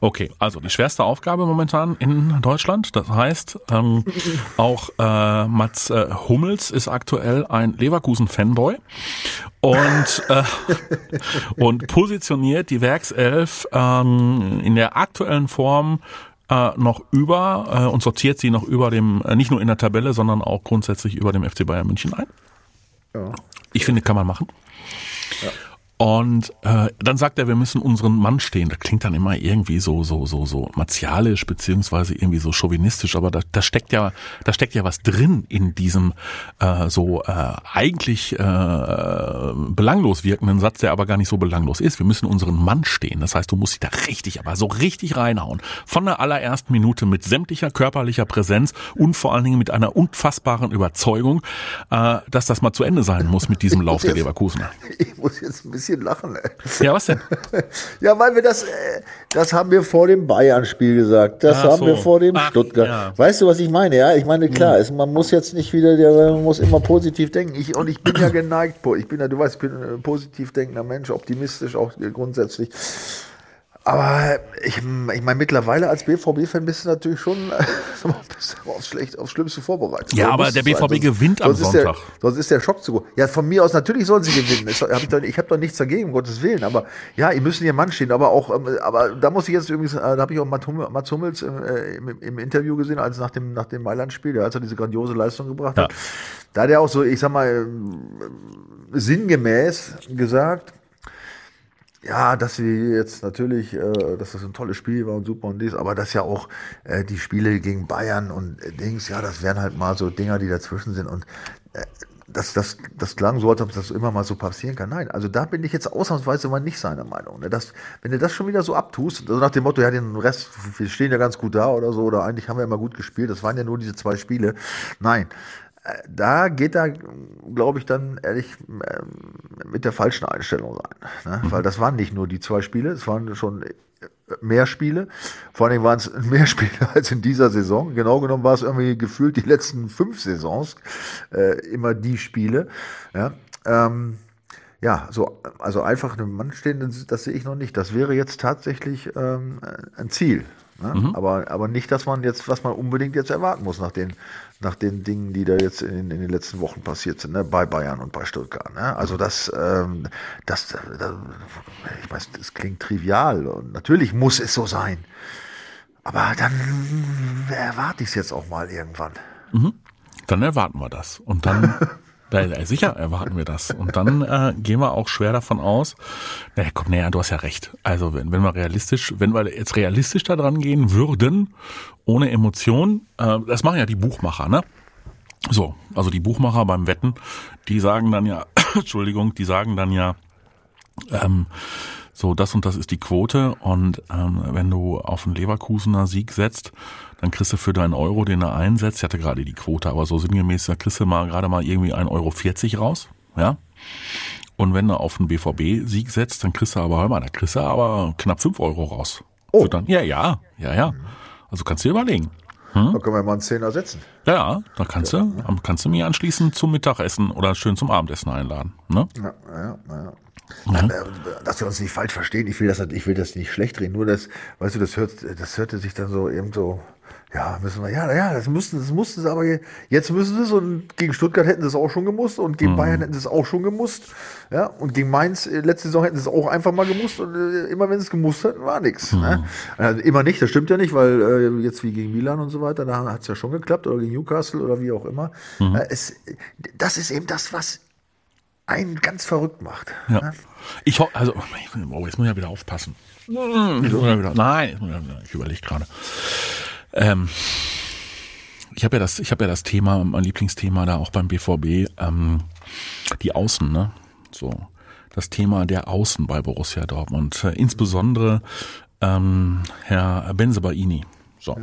Okay, also die schwerste Aufgabe momentan in Deutschland. Das heißt, ähm, auch äh, Mats äh, Hummels ist aktuell ein Leverkusen-Fanboy und, äh, und positioniert die Werkself ähm, in der aktuellen Form äh, noch über äh, und sortiert sie noch über dem, äh, nicht nur in der Tabelle, sondern auch grundsätzlich über dem FC Bayern München ein. Ja. Ich finde, kann man machen. Ja. Und äh, dann sagt er, wir müssen unseren Mann stehen. Das klingt dann immer irgendwie so so so so martialisch beziehungsweise irgendwie so chauvinistisch, aber da, da steckt ja da steckt ja was drin in diesem äh, so äh, eigentlich äh, belanglos wirkenden Satz, der aber gar nicht so belanglos ist. Wir müssen unseren Mann stehen. Das heißt, du musst dich da richtig, aber so richtig reinhauen. Von der allerersten Minute mit sämtlicher körperlicher Präsenz und vor allen Dingen mit einer unfassbaren Überzeugung, äh, dass das mal zu Ende sein muss mit diesem Lauf der Leverkusener. Ich muss jetzt ein bisschen lachen. Ey. Ja, was denn? Ja, weil wir das, äh, das haben wir vor dem Bayern-Spiel gesagt. Das Ach haben so. wir vor dem Ach, Stuttgart. ja. Weißt du, was ich meine? Ja, ich meine, klar, es, man muss jetzt nicht wieder, der- man muss immer positiv denken. Ich, und ich bin ja geneigt, ich bin ja, du weißt, ich bin ein positiv denkender Mensch, optimistisch auch grundsätzlich. Aber ich, ich meine, mittlerweile als BVB-Fan bist du natürlich schon äh, bist aufs, Schlecht, aufs Schlimmste vorbereitet. Ja, aber der es sein. BVB gewinnt am sonst ist der- Sonntag. Sonst ist der Schock zu groß. Ja, von mir aus natürlich sollen sie gewinnen. Hab ich doch, ich habe doch nichts dagegen, um Gottes Willen. Aber ja, ihr müssen ihr Mann stehen. Aber auch, ähm, aber da muss ich jetzt übrigens, äh, da habe ich auch Mats Hummel- Mats Hummels im, äh, im, im Interview gesehen, als nach dem nach dem Mailand-Spiel, der als er diese grandiose Leistung gebracht hat. Ja. Da hat er auch so, ich sag mal, ähm, sinngemäß gesagt, ja, dass sie jetzt natürlich, äh, dass das ein tolles Spiel war und super und dies, aber dass ja auch äh, die Spiele gegen Bayern und äh, Dings, ja, das wären halt mal so Dinger, die dazwischen sind und äh, das, das, das klang so, als ob das immer mal so passieren kann. Nein, also da bin ich jetzt ausnahmsweise mal nicht seiner Meinung. Ne? Das, wenn du das schon wieder so abtust, also nach dem Motto, ja, den Rest, wir stehen ja ganz gut da oder so, oder eigentlich haben wir immer gut gespielt, das waren ja nur diese zwei Spiele. Nein, da geht er, glaube ich, dann ehrlich ähm, mit der falschen Einstellung rein. Ne? Weil das waren nicht nur die zwei Spiele, es waren schon äh, mehr Spiele. Vor allen Dingen waren es mehr Spiele als in dieser Saison. Genau genommen war es irgendwie gefühlt die letzten fünf Saisons äh, immer die Spiele. Ja, ähm, ja, so, also einfach einem Mann stehen, das, das sehe ich noch nicht. Das wäre jetzt tatsächlich ähm, ein Ziel. Ne? Aber, aber nicht, dass man jetzt, was man unbedingt jetzt erwarten muss nach den, nach den Dingen, die da jetzt in, in den letzten Wochen passiert sind, ne? bei Bayern und bei Stuttgart. Ne? Also das, ähm, das, das, ich weiß, das klingt trivial und natürlich muss es so sein. Aber dann erwarte ich es jetzt auch mal irgendwann. Dann erwarten wir das. Und dann, sicher erwarten wir das. Und dann äh, gehen wir auch schwer davon aus, naja, komm, naja, du hast ja recht. Also wenn, wenn wir realistisch, wenn wir jetzt realistisch da dran gehen würden, ohne Emotion, äh, das machen ja die Buchmacher, ne? So, also die Buchmacher beim Wetten, die sagen dann ja, Entschuldigung, die sagen dann ja, ähm, so, das und das ist die Quote und ähm, wenn du auf einen Leverkusener Sieg setzt, dann kriegst du für deinen Euro, den er einsetzt, ich hatte gerade die Quote, aber so sinngemäß, da kriegst du mal gerade mal irgendwie 1,40 Euro raus, ja. Und wenn du auf einen BVB-Sieg setzt, dann kriegst du aber, hör mal, da kriegst du aber knapp 5 Euro raus. Oh. Dann, ja, ja, ja, ja. Also kannst du dir überlegen. Da können wir mal einen Zehner setzen. Ja, da kannst du, kannst du mir anschließend zum Mittagessen oder schön zum Abendessen einladen. Ne? Ja, ja, ja. Äh, Dass wir uns nicht falsch verstehen, ich will das, ich will das nicht schlecht reden, nur das, weißt du, das hört, das hörte sich dann so eben so, ja, müssen wir, ja, ja, das mussten, das mussten sie aber, je- jetzt müssen sie es und gegen Stuttgart hätten sie es auch schon gemusst und gegen Bayern hätten sie es auch schon gemusst, ja, und gegen Mainz äh, letzte Saison hätten sie es auch einfach mal gemusst und äh, immer wenn sie es gemusst hätten, war nichts. Ne? Also immer nicht, das stimmt ja nicht, weil äh, jetzt wie gegen Milan und so weiter, da hat es ja schon geklappt oder gegen Newcastle oder wie auch immer. Äh, es, das ist eben das, was einen ganz verrückt macht. Ja. Ich ho also, oh, jetzt muss ich ja wieder aufpassen. Ich wieder, nein, ich überlege gerade. Ähm, ich habe ja das, ich habe ja das Thema, mein Lieblingsthema da auch beim BVB, ähm, die Außen, ne? So das Thema der Außen bei Borussia Dortmund, äh, insbesondere ähm, Herr Benzebaini. So.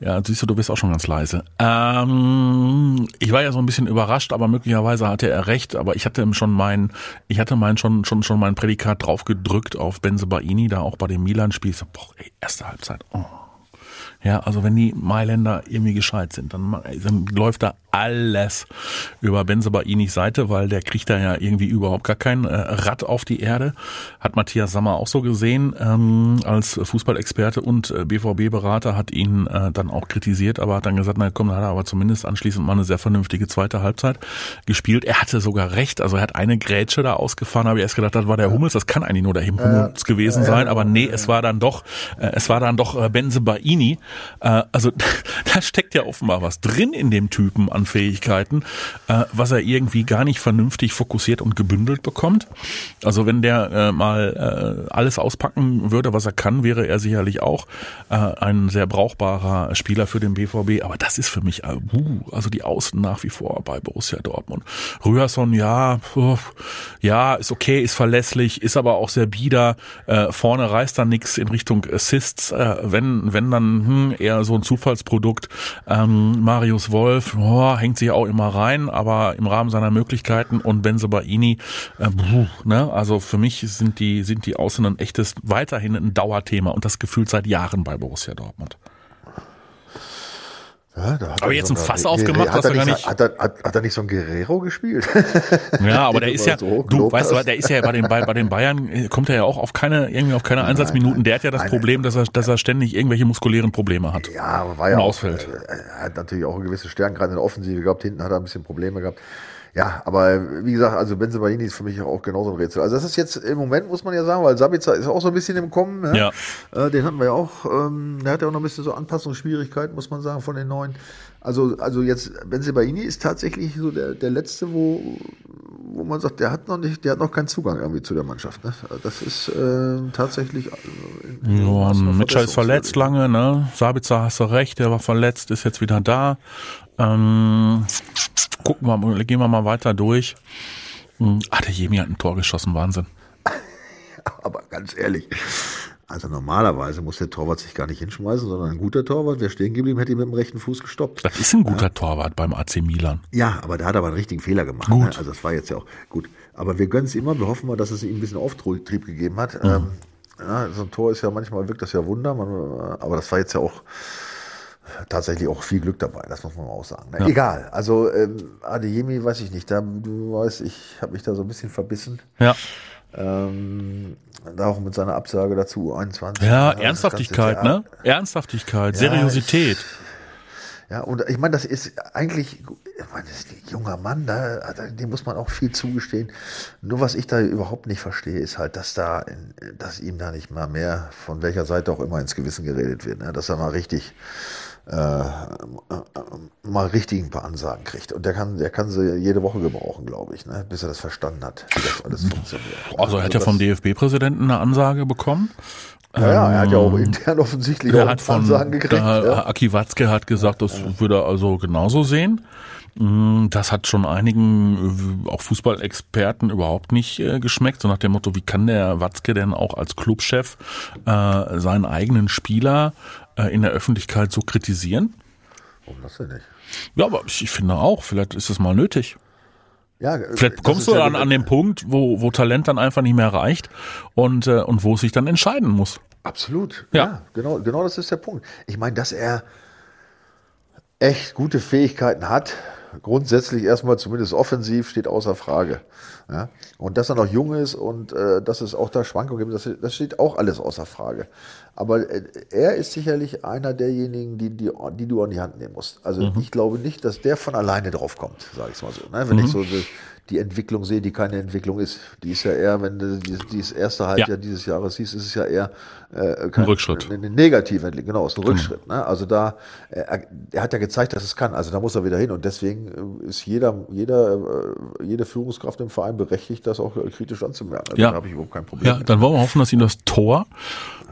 Ja, siehst du, du bist auch schon ganz leise. Ähm, ich war ja so ein bisschen überrascht, aber möglicherweise hatte er recht. Aber ich hatte schon mein, ich hatte mein schon schon schon mein Prädikat draufgedrückt auf Benzebaini, da auch bei dem Milan-Spiel. Ich So, boah, ey, erste Halbzeit. Oh. Ja, also wenn die Mailänder irgendwie gescheit sind, dann, dann läuft da alles über Benzebainis Seite, weil der kriegt da ja irgendwie überhaupt gar kein äh, Rad auf die Erde. Hat Matthias Sammer auch so gesehen, ähm, als Fußballexperte und äh, BVB-Berater hat ihn äh, dann auch kritisiert, aber hat dann gesagt, na komm, dann hat er aber zumindest anschließend mal eine sehr vernünftige zweite Halbzeit gespielt. Er hatte sogar recht, also er hat eine Grätsche da ausgefahren, habe ich erst gedacht, das war der Hummels, das kann eigentlich nur der Hummels gewesen sein, aber nee, es war dann doch, äh, es war dann doch äh, Benzebaini, äh, also da steckt ja offenbar was drin in dem Typen an Fähigkeiten, äh, was er irgendwie gar nicht vernünftig fokussiert und gebündelt bekommt. Also wenn der äh, mal äh, alles auspacken würde, was er kann, wäre er sicherlich auch äh, ein sehr brauchbarer Spieler für den BVB. Aber das ist für mich, äh, also die Außen nach wie vor bei Borussia Dortmund. Rührson, ja, ja, ist okay, ist verlässlich, ist aber auch sehr bieder. Äh, vorne reißt da nichts in Richtung Assists. Äh, wenn, wenn dann hm, eher so ein Zufallsprodukt. Ähm, Marius Wolf oh, hängt sich auch immer rein, aber im Rahmen seiner Möglichkeiten und Benzebaini, äh, buh, ne? also für mich sind die, sind die Außen ein echtes, weiterhin ein Dauerthema und das gefühlt seit Jahren bei Borussia Dortmund. Ja, Aber er jetzt so ein Fass aufgemacht, hat was er gar nicht, Hat er, hat, hat er nicht so ein Guerrero gespielt? Ja, aber der ist ja, so du weißt du, der ist ja bei den, bei, bei den Bayern, äh, kommt er ja auch auf keine, irgendwie auf keine Einsatzminuten. Der hat ja das nein, Problem, dass er, dass er ständig irgendwelche muskulären Probleme hat. Ja, aber war ja auch, ausfällt. äh, Er hat natürlich auch eine gewisse Stärke, gerade in der Offensive gehabt. Hinten hat er ein bisschen Probleme gehabt. Ja, aber wie gesagt, also Benzebaini ist für mich auch genauso ein Rätsel. Also das ist jetzt im Moment, muss man ja sagen, weil Sabitzer ist auch so ein bisschen im Kommen. Ne? Ja. Äh, den hatten wir ja auch, ähm, der hat ja auch noch ein bisschen so Anpassungsschwierigkeiten, muss man sagen, von den neuen. Also, also jetzt, Benzebaini ist tatsächlich so der, der letzte, wo, wo man sagt, der hat noch nicht, der hat noch keinen Zugang irgendwie zu der Mannschaft. Ne? Das ist äh, tatsächlich. äh, Ja, Mitchell ist verletzt lange, ne? Sabitzer hast du recht, der war verletzt, ist jetzt wieder da. Ähm, gucken wir mal, gehen wir mal weiter durch. Hm, Ah, der Jemi hat ein Tor geschossen, Wahnsinn. Aber ganz ehrlich, also normalerweise muss der Torwart sich gar nicht hinschmeißen, sondern ein guter Torwart, wäre stehen geblieben, hätte ihn mit dem rechten Fuß gestoppt. Das ist ein guter Torwart beim AC Milan. Ja, aber da hat er aber einen richtigen Fehler gemacht. Gut. Ne? Also das war jetzt ja auch gut. Aber wir gönnen es immer, wir hoffen mal, dass es ihm ein bisschen Auftrieb gegeben hat. Ähm, ja, so ein Tor ist ja manchmal wirkt das ja Wunder, man, aber das war jetzt ja auch tatsächlich auch viel Glück dabei, das muss man auch sagen. Ne? Egal, also ähm, Adeyemi weiß ich nicht, da, du weißt, ich habe mich da so ein bisschen verbissen. Ja. Ähm, da auch mit seiner Absage dazu 21. Ja, Ernsthaftigkeit, ne? Ernsthaftigkeit, Ja, Seriosität. Ja, und ich meine, das ist eigentlich, ich meine, das ist ein junger Mann, da, da- dem muss man auch viel zugestehen. Nur was ich da überhaupt nicht verstehe, ist halt, dass da, in, dass ihm da nicht mal mehr, von welcher Seite auch immer ins Gewissen geredet wird, ne? dass er mal richtig, äh, äh, mal richtig ein paar Ansagen kriegt. Und der kann, der kann sie jede Woche gebrauchen, glaube ich, ne? bis er das verstanden hat, wie das alles funktioniert. Also er hat ja vom DFB-Präsidenten eine Ansage bekommen. Ja, ja, er hat ja auch intern offensichtlich Er auch hat von Ansagen gekriegt. ja. Aki Watzke hat gesagt, das würde er also genauso sehen. Mm, Das hat schon einigen, äh, auch Fußballexperten, überhaupt nicht äh, geschmeckt. So nach dem Motto, wie kann der Watzke denn auch als Clubchef äh, seinen eigenen Spieler äh, in der Öffentlichkeit so kritisieren? Warum das denn nicht? Ja, aber ich, finde auch, vielleicht ist es mal nötig. Ja, Vielleicht kommst du dann an den Punkt, wo, wo Talent dann einfach nicht mehr reicht und, äh, und wo es sich dann entscheiden muss. Absolut. Ja. Ja, genau, genau das ist der Punkt. Ich meine, dass er echt gute Fähigkeiten hat, grundsätzlich erstmal zumindest offensiv, steht außer Frage. Ja? Und dass er noch jung ist und äh, dass es auch da Schwankungen gibt, das, das steht auch alles außer Frage. Aber äh, er ist sicherlich einer derjenigen, die, die, die du an die Hand nehmen musst. Also ich glaube nicht, dass der von alleine drauf kommt, sage ich mal so. Ne? Wenn ich so die, Entwicklung sehe, die keine Entwicklung ist, die ist ja eher, wenn du die- dieses erste Halbjahr Ja. dieses Jahres siehst, ist es ja eher äh, kein, Rückschritt. Eine, eine negative Entwicklung, genau, ist ein Rückschritt. Ne? Also da, er, er hat ja gezeigt, dass es kann. Also da muss er wieder hin. Und deswegen äh, ist jeder, jeder, äh, jede Führungskraft im Verein berechtigt, das auch äh, kritisch anzumerken. Also Ja. Da habe ich überhaupt kein Problem. Ja, dann wollen wir hoffen, dass ihm das Tor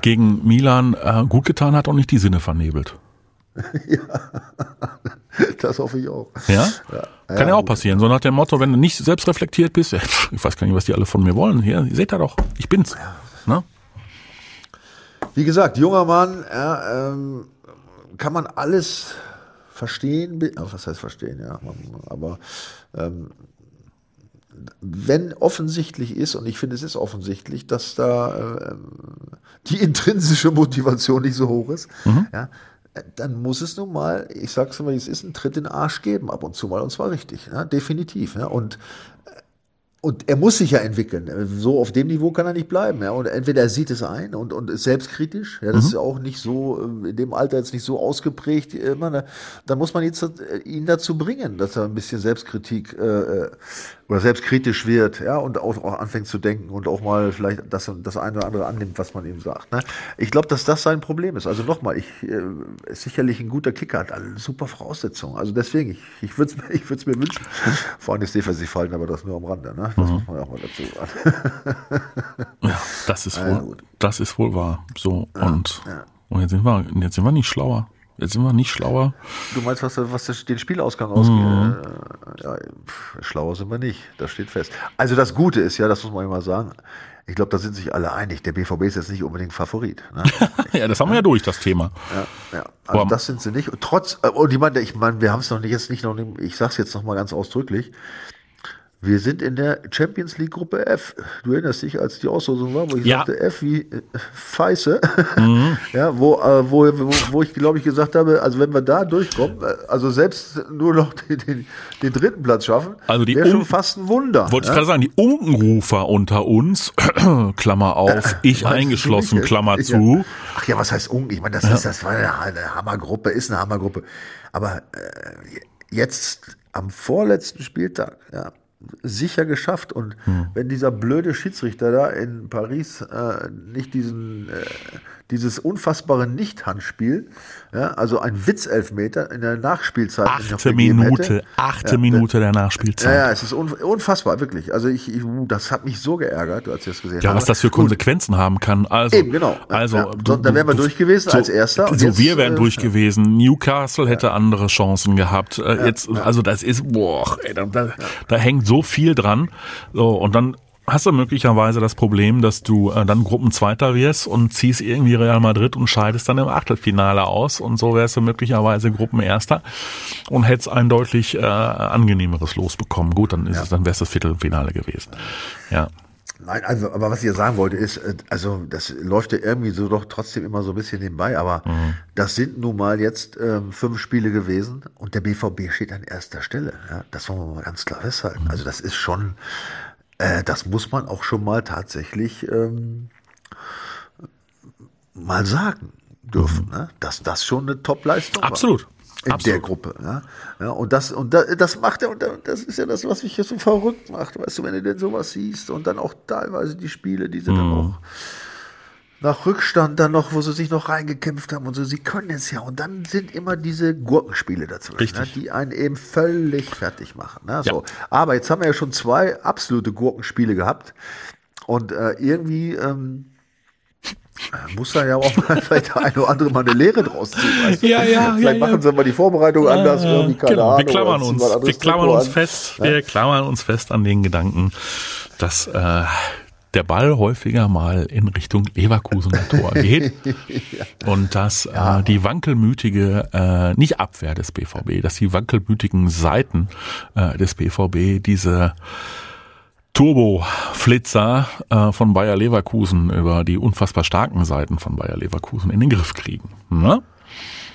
gegen Milan äh, gut getan hat und nicht die Sinne vernebelt. Das hoffe ich auch. Ja? Kann ja, auch passieren. So nach dem Motto, wenn du nicht selbst reflektiert bist, ja, ich weiß gar nicht, was die alle von mir wollen. Hier, ihr seht da doch, ich bin's. Ne? Wie gesagt, junger Mann, ja, ähm, kann man alles verstehen, was heißt verstehen, ja, aber ähm, wenn offensichtlich ist, und ich finde, es ist offensichtlich, dass da äh, die intrinsische Motivation nicht so hoch ist, ja, äh, dann muss es nun mal, ich sag's mal, es ist ein Tritt in den Arsch geben ab und zu mal, und zwar richtig, ja, definitiv. Ja, und und er muss sich ja entwickeln. So auf dem Niveau kann er nicht bleiben. Ja. Und entweder er sieht es ein und, und ist selbstkritisch. Ja, das mhm. ist ja auch nicht so, äh, in dem Alter jetzt nicht so ausgeprägt immer. Ne. Dann muss man jetzt äh, ihn dazu bringen, dass er ein bisschen Selbstkritik äh, äh, oder selbstkritisch wird, ja, und auch, auch anfängt zu denken und auch mal vielleicht das, das eine oder andere annimmt, was man ihm sagt. Ne. Ich glaube, dass das sein Problem ist. Also nochmal, ich äh, ist sicherlich ein guter Kicker, hat alle super Voraussetzungen. Also deswegen, ich, ich würde es ich würd's mir wünschen. Vor allem ist defensiv fallen, aber das nur am Rande. Ne. Das mhm. muss man auch mal dazu sagen. ja, das ist wohl, das ist wohl wahr. So, ja, und, ja. und jetzt sind wir, jetzt sind wir nicht schlauer. Jetzt sind wir nicht schlauer. Du meinst, was, was den Spielausgang ausgeht? Mhm. Äh, ja, schlauer sind wir nicht, das steht fest. Also das Gute ist ja, das muss man immer sagen, ich glaube, da sind sich alle einig, der BVB ist jetzt nicht unbedingt Favorit. Ne? ja, das haben wir ja durch, das Thema. Ja, ja. Also Aber das sind sie nicht. Und trotz, äh, und ich meine, ich meine, wir haben es noch nicht, jetzt nicht noch, ich sag's jetzt noch mal ganz ausdrücklich, wir sind in der Champions League Gruppe F. Du erinnerst dich, als die Auslosung war, wo ich ja. sagte F wie äh, Feiße. Mhm. ja, wo, äh, wo, wo, wo ich glaube ich gesagt habe, also wenn wir da durchkommen, äh, also selbst nur noch den, den, den dritten Platz schaffen, also wäre schon fast ein Wunder. Wollte ja? ich gerade sagen, die Unkenrufer unter uns, Klammer auf, äh, ich eingeschlossen, Klammer zu. Ja. Ach ja, was heißt Unken? Ich meine, das ist, das war eine, eine Hammergruppe, ist eine Hammergruppe. Aber äh, jetzt am vorletzten Spieltag, ja, sicher geschafft. Und hm. wenn dieser blöde Schiedsrichter da in Paris äh, nicht diesen, äh, dieses unfassbare Nicht-Handspiel, ja, also ein Witzelfmeter in der Nachspielzeit. Achte Minute, hätte, achte ja, Minute der Nachspielzeit. Ja, ja, es ist unfassbar, wirklich. Also ich, ich, das hat mich so geärgert, als ich das gesehen ja, habe. Ja, was das für Konsequenzen Gut. haben kann. Also, Eben, genau. Also, ja, du, da wären wir durch gewesen so, als Erster. So, jetzt, wir wären äh, durch gewesen. Newcastle hätte andere Chancen gehabt. Äh, jetzt, also das ist, boah, ey, da, da, da hängt so viel dran. So, und dann hast du möglicherweise das Problem, dass du äh, dann Gruppenzweiter wirst und ziehst irgendwie Real Madrid und scheidest dann im Achtelfinale aus und so wärst du möglicherweise Gruppenerster und hättest ein deutlich äh, angenehmeres Los bekommen. Gut, dann ist ja. es, dann wär's das Viertelfinale gewesen. Ja. Nein, also, aber was ich ja sagen wollte ist, äh, also das läuft ja irgendwie so doch trotzdem immer so ein bisschen nebenbei, aber mhm. das sind nun mal jetzt ähm, fünf Spiele gewesen und der BVB steht an erster Stelle. Ja, das wollen wir mal ganz klar festhalten. Mhm. Also das ist schon, äh, das muss man auch schon mal tatsächlich ähm, mal sagen dürfen, mhm. ne? dass das schon eine Top-Leistung Absolut. In Absolut. der Gruppe. Ja? ja und das, und das, das macht er, und das ist ja das, was mich hier so verrückt macht, weißt du, wenn du denn sowas siehst und dann auch teilweise die Spiele, die sie mhm. dann auch nach Rückstand dann noch, wo sie sich noch reingekämpft haben und so, sie können es ja. Und dann sind immer diese Gurkenspiele dazwischen, ne, die einen eben völlig fertig machen. Ne, so. Ja. Aber jetzt haben wir ja schon zwei absolute Gurkenspiele gehabt. Und äh, irgendwie ähm, muss da ja auch mal vielleicht der eine oder andere mal eine Lehre draus ziehen. Weißt du? Ja, ja, vielleicht ja, machen ja. sie mal die Vorbereitung anders, irgendwie, keine genau. Ahnung. Wir klammern uns, wir klammern uns fest, wir klammern uns fest an den Gedanken, dass äh, der Ball häufiger mal in Richtung Leverkusener Tor geht und dass ja. äh, die wankelmütige, äh, nicht Abwehr des BVB, dass die wankelmütigen Seiten äh, des BVB diese Turbo-Flitzer äh, von Bayer Leverkusen über die unfassbar starken Seiten von Bayer Leverkusen in den Griff kriegen. Ne?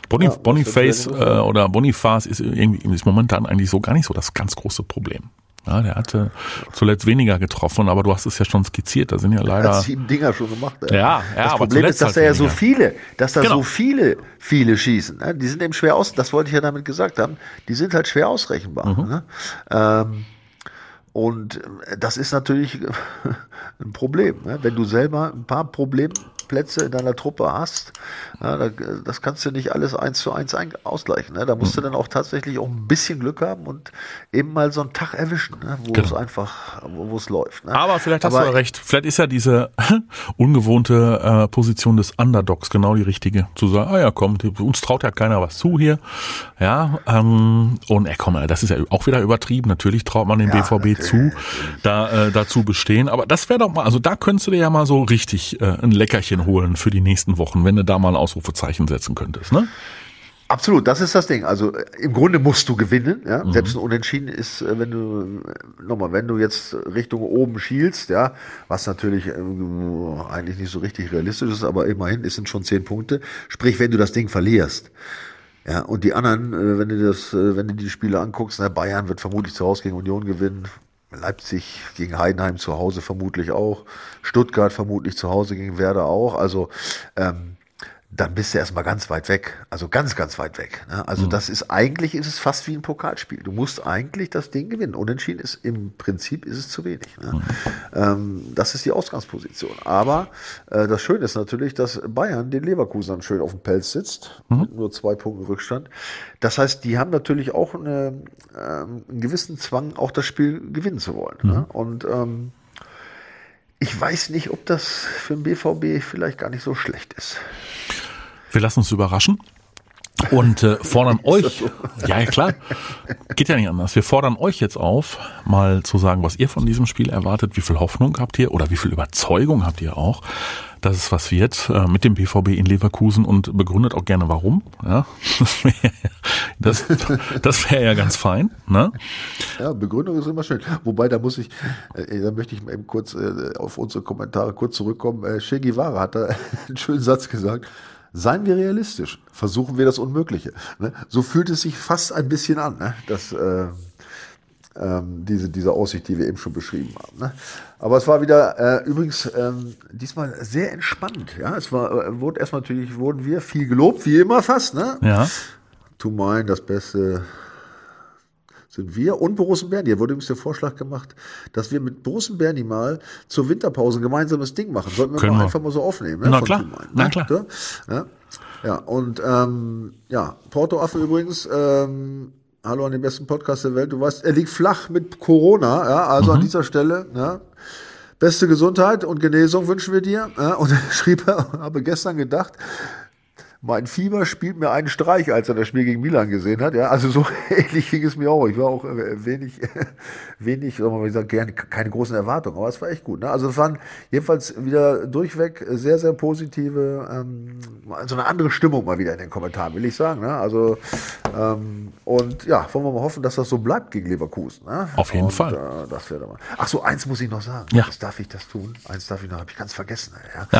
Bonif ja, Boniface äh, oder Boniface ist irgendwie ist momentan eigentlich so gar nicht so das ganz große Problem. Ja, der hatte zuletzt weniger getroffen, aber du hast es ja schon skizziert. Da sind ja leider. Er hat sieben Dinger schon gemacht. Ey. Ja, ja, das Problem ist, dass halt da ja so viele, dass da genau. so viele, viele schießen. Ne? Die sind eben schwer aus, das wollte ich ja damit gesagt haben, die sind halt schwer ausrechenbar. Mhm. Ne? Ähm, und das ist natürlich ein Problem. Ne? Wenn du selber ein paar Probleme Plätze in deiner Truppe hast, ja, das kannst du nicht alles eins zu eins ausgleichen. Ne? Da musst du hm. dann auch tatsächlich auch ein bisschen Glück haben und eben mal so einen Tag erwischen, ne? wo genau. es einfach, wo, es läuft. Ne? Aber vielleicht hast Aber du recht. Vielleicht ist ja diese ungewohnte äh, Position des Underdogs genau die richtige. Zu sagen, ah ja, komm, uns traut ja keiner was zu hier. Ja, ähm, und äh, komm, das ist ja auch wieder übertrieben. Natürlich traut man dem ja, BVB natürlich. zu, da äh, dazu bestehen. Aber das wäre doch mal, also da könntest du dir ja mal so richtig äh, ein Leckerchen Sternchen holen für die nächsten Wochen, wenn du da mal ein Ausrufezeichen setzen könntest, ne? Absolut, das ist das Ding. Also äh, im Grunde musst du gewinnen, ja. Mhm. Selbst ein Unentschieden ist, äh, wenn du nochmal, wenn du jetzt Richtung oben schielst, ja, was natürlich äh, eigentlich nicht so richtig realistisch ist, aber immerhin es sind schon zehn Punkte. Sprich, wenn du das Ding verlierst, ja, und die anderen, wenn du das, wenn du die Spiele anguckst, na, Bayern wird vermutlich zu Hause gegen Union gewinnen, Leipzig gegen Heidenheim zu Hause vermutlich auch, Stuttgart vermutlich zu Hause gegen Werder auch. Also ähm, dann bist du erstmal ganz weit weg. Also ganz, ganz weit weg. Ne? Also mhm. das ist eigentlich ist es fast wie ein Pokalspiel. Du musst eigentlich das Ding gewinnen. Unentschieden ist im Prinzip ist es zu wenig. Ne? Mhm. Ähm, das ist die Ausgangsposition. Aber äh, das Schöne ist natürlich, dass Bayern den Leverkusen schön auf dem Pelz sitzt, mhm. mit nur zwei Punkten Rückstand. Das heißt, die haben natürlich auch eine, äh, einen gewissen Zwang, auch das Spiel gewinnen zu wollen. Ne? Mhm. Und ähm, ich weiß nicht, ob das für den BVB vielleicht gar nicht so schlecht ist. Wir lassen uns überraschen und äh, fordern euch, ja klar, geht ja nicht anders. Wir fordern euch jetzt auf, mal zu sagen, was ihr von diesem Spiel erwartet, wie viel Hoffnung habt ihr oder wie viel Überzeugung habt ihr auch, dass es was wird äh, mit dem BVB in Leverkusen und begründet auch gerne warum. Ja, das das wäre ja ganz fein. Ne? Ja, Begründung ist immer schön. Wobei da muss ich, äh, da möchte ich mal eben kurz äh, auf unsere Kommentare kurz zurückkommen. Äh, Che Guevara hat da einen schönen Satz gesagt. Seien wir realistisch, versuchen wir das Unmögliche. Ne? So fühlt es sich fast ein bisschen an, ne? dass äh, ähm, diese, diese Aussicht, die wir eben schon beschrieben haben. Ne? Aber es war wieder äh, übrigens ähm, diesmal sehr entspannt. Ja, es war äh, wurde erstmal natürlich wurden wir viel gelobt, wie immer fast. Ne? Ja. To mine, das Beste sind wir und Borussen Berni. Hier wurde übrigens der Vorschlag gemacht, dass wir mit Borussen Berni mal zur Winterpause ein gemeinsames Ding machen. Sollten wir mal wir. einfach mal so aufnehmen. Ne? Na klar, Tumain, na ne? klar. Ja, ja und ähm, ja, Porto Affe übrigens, ähm, hallo an den besten Podcast der Welt. Du weißt, er liegt flach mit Corona, ja, also Mhm. an dieser Stelle, ja. Beste Gesundheit und Genesung wünschen wir dir. Ja, und er schrieb er, habe gestern gedacht, mein Fieber spielt mir einen Streich, als er das Spiel gegen Milan gesehen hat. Ja, also so ähnlich ging es mir auch. Ich war auch äh, wenig, wenig, sagen wir mal, gesagt, gerne keine großen Erwartungen, aber es war echt gut. Ne? Also es waren jedenfalls wieder durchweg sehr, sehr positive, ähm, so eine andere Stimmung mal wieder in den Kommentaren, will ich sagen. Ne? Also ähm, und ja, wollen wir mal hoffen, dass das so bleibt gegen Leverkusen. Ne? Auf jeden und, Fall. Äh, das wäre mal. Ach so, eins muss ich noch sagen. Ja. Das darf ich das tun. Eins darf ich noch, habe ich ganz vergessen. Ja.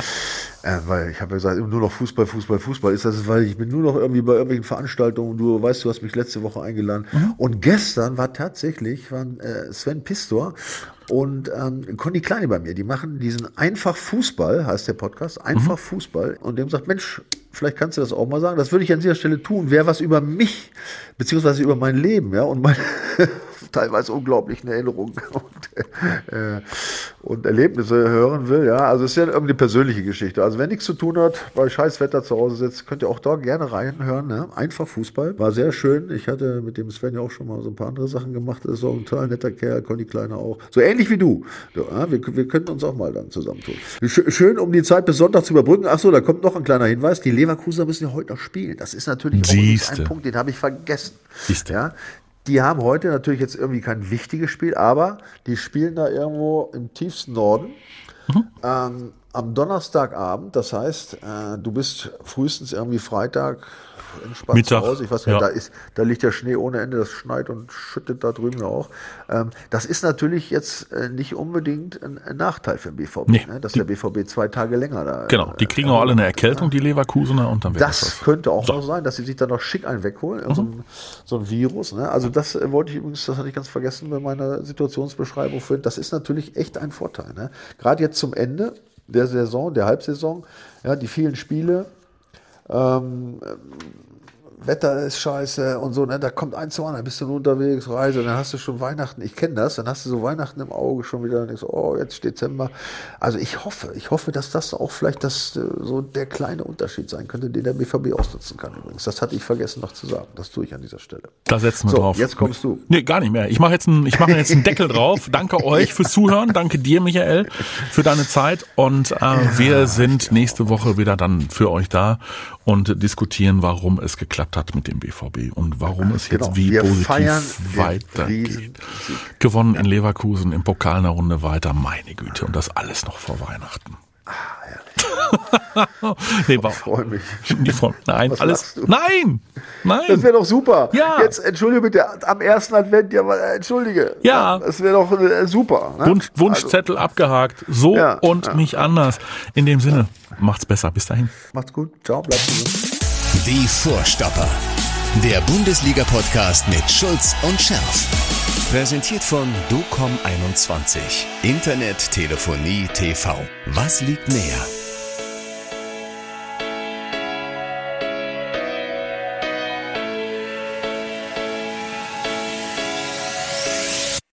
Äh, weil ich habe ja gesagt, nur noch Fußball, Fußball, Fußball. Ist das, weil ich bin nur noch irgendwie bei irgendwelchen Veranstaltungen. Du weißt, du hast mich letzte Woche eingeladen. Mhm. Und gestern war tatsächlich waren, äh, Sven Pistor und ähm, Conny Kleine bei mir. Die machen diesen Einfach Fußball, heißt der Podcast, Einfach Mhm. Fußball. Und dem sagt, Mensch, vielleicht kannst du das auch mal sagen. Das würde ich an dieser Stelle tun. Wer was über mich, beziehungsweise über mein Leben, ja, und meine teilweise unglaublichen Erinnerungen und, äh, und Erlebnisse hören will, ja. Also es ist ja irgendwie eine persönliche Geschichte. Also wer nichts zu tun hat, bei scheiß Wetter zu Hause sitzt, könnt ihr auch da gerne reinhören. Ne? Einfach Fußball. War sehr schön. Ich hatte mit dem Sven ja auch schon mal so ein paar andere Sachen gemacht. Das ist auch ein total netter Kerl, Conny Kleiner auch. So ähnlich wie du. ja? wir, wir könnten uns auch mal dann zusammentun. Sch- Schön, um die Zeit bis Sonntag zu überbrücken. Ach so, da kommt noch ein kleiner Hinweis. Die Leverkusener müssen ja heute noch spielen. Das ist natürlich auch ein Punkt, den habe ich vergessen. Siehste. Ja, die haben heute natürlich jetzt irgendwie kein wichtiges Spiel, aber die spielen da irgendwo im tiefsten Norden. Ähm, am Donnerstagabend, das heißt, äh, du bist frühestens irgendwie Freitag entspannt Mittag, zu Hause. Ich weiß nicht, ja. da, ist, da liegt ja Schnee ohne Ende, das schneit und schüttet da drüben ja auch. Ähm, das ist natürlich jetzt äh, nicht unbedingt ein, ein Nachteil für den BVB, Nee, ne? dass die- der BVB zwei Tage länger da. Genau, die kriegen auch alle eine Erkältung, die Leverkusener, und dann wird das, Das könnte auch So. noch sein, dass sie sich dann noch schick einen wegholen, so, ein, so ein Virus. Ne? Also das äh, wollte ich übrigens, das hatte ich ganz vergessen bei meiner Situationsbeschreibung vorhin. Das ist natürlich echt ein Vorteil. Ne? Gerade jetzt zum Ende der Saison, der Halbsaison, ja, die vielen Spiele, ähm, Wetter ist scheiße und so, ne? da kommt eins zum anderen, bist du nur unterwegs, Reise, dann hast du schon Weihnachten, ich kenne das, dann hast du so Weihnachten im Auge schon wieder, dann denkst du, oh, jetzt Dezember. Also ich hoffe, ich hoffe, dass das auch vielleicht das, äh, so der kleine Unterschied sein könnte, den der BVB ausnutzen kann übrigens. Das hatte ich vergessen noch zu sagen, das tue ich an dieser Stelle. Da setzen wir So, drauf. jetzt kommst du. Nee, gar nicht mehr. Ich mache jetzt, einen, ich mache jetzt einen Deckel drauf. Danke euch fürs Zuhören. Danke dir, Michael, für deine Zeit. Und äh, wir sind nächste Woche wieder dann für euch da und diskutieren, warum es geklappt hat mit dem BVB und warum es jetzt Genau. wie Wir positiv weitergeht. Gewonnen in Leverkusen, im Pokal eine Runde weiter. Meine Güte. Und das alles noch vor Weihnachten. nee, war, Freue mich. die Frau- Nein, Was alles. Nein! Nein! Das wäre doch super. Ja. Jetzt, entschuldige bitte, am ersten Advent, ja, aber, äh, entschuldige. Ja. Das wäre doch äh, super. Ne? Wunsch, Wunschzettel abgehakt. So Ja, und ja. nicht anders. In dem Sinne, macht's besser. Bis dahin. Macht's gut. Ciao, bleibt gesund. Die Vorstopper. Der Bundesliga-Podcast mit Schulz und Scherf. Präsentiert von DOCOM21. Internet, Telefonie, TV. Was liegt näher?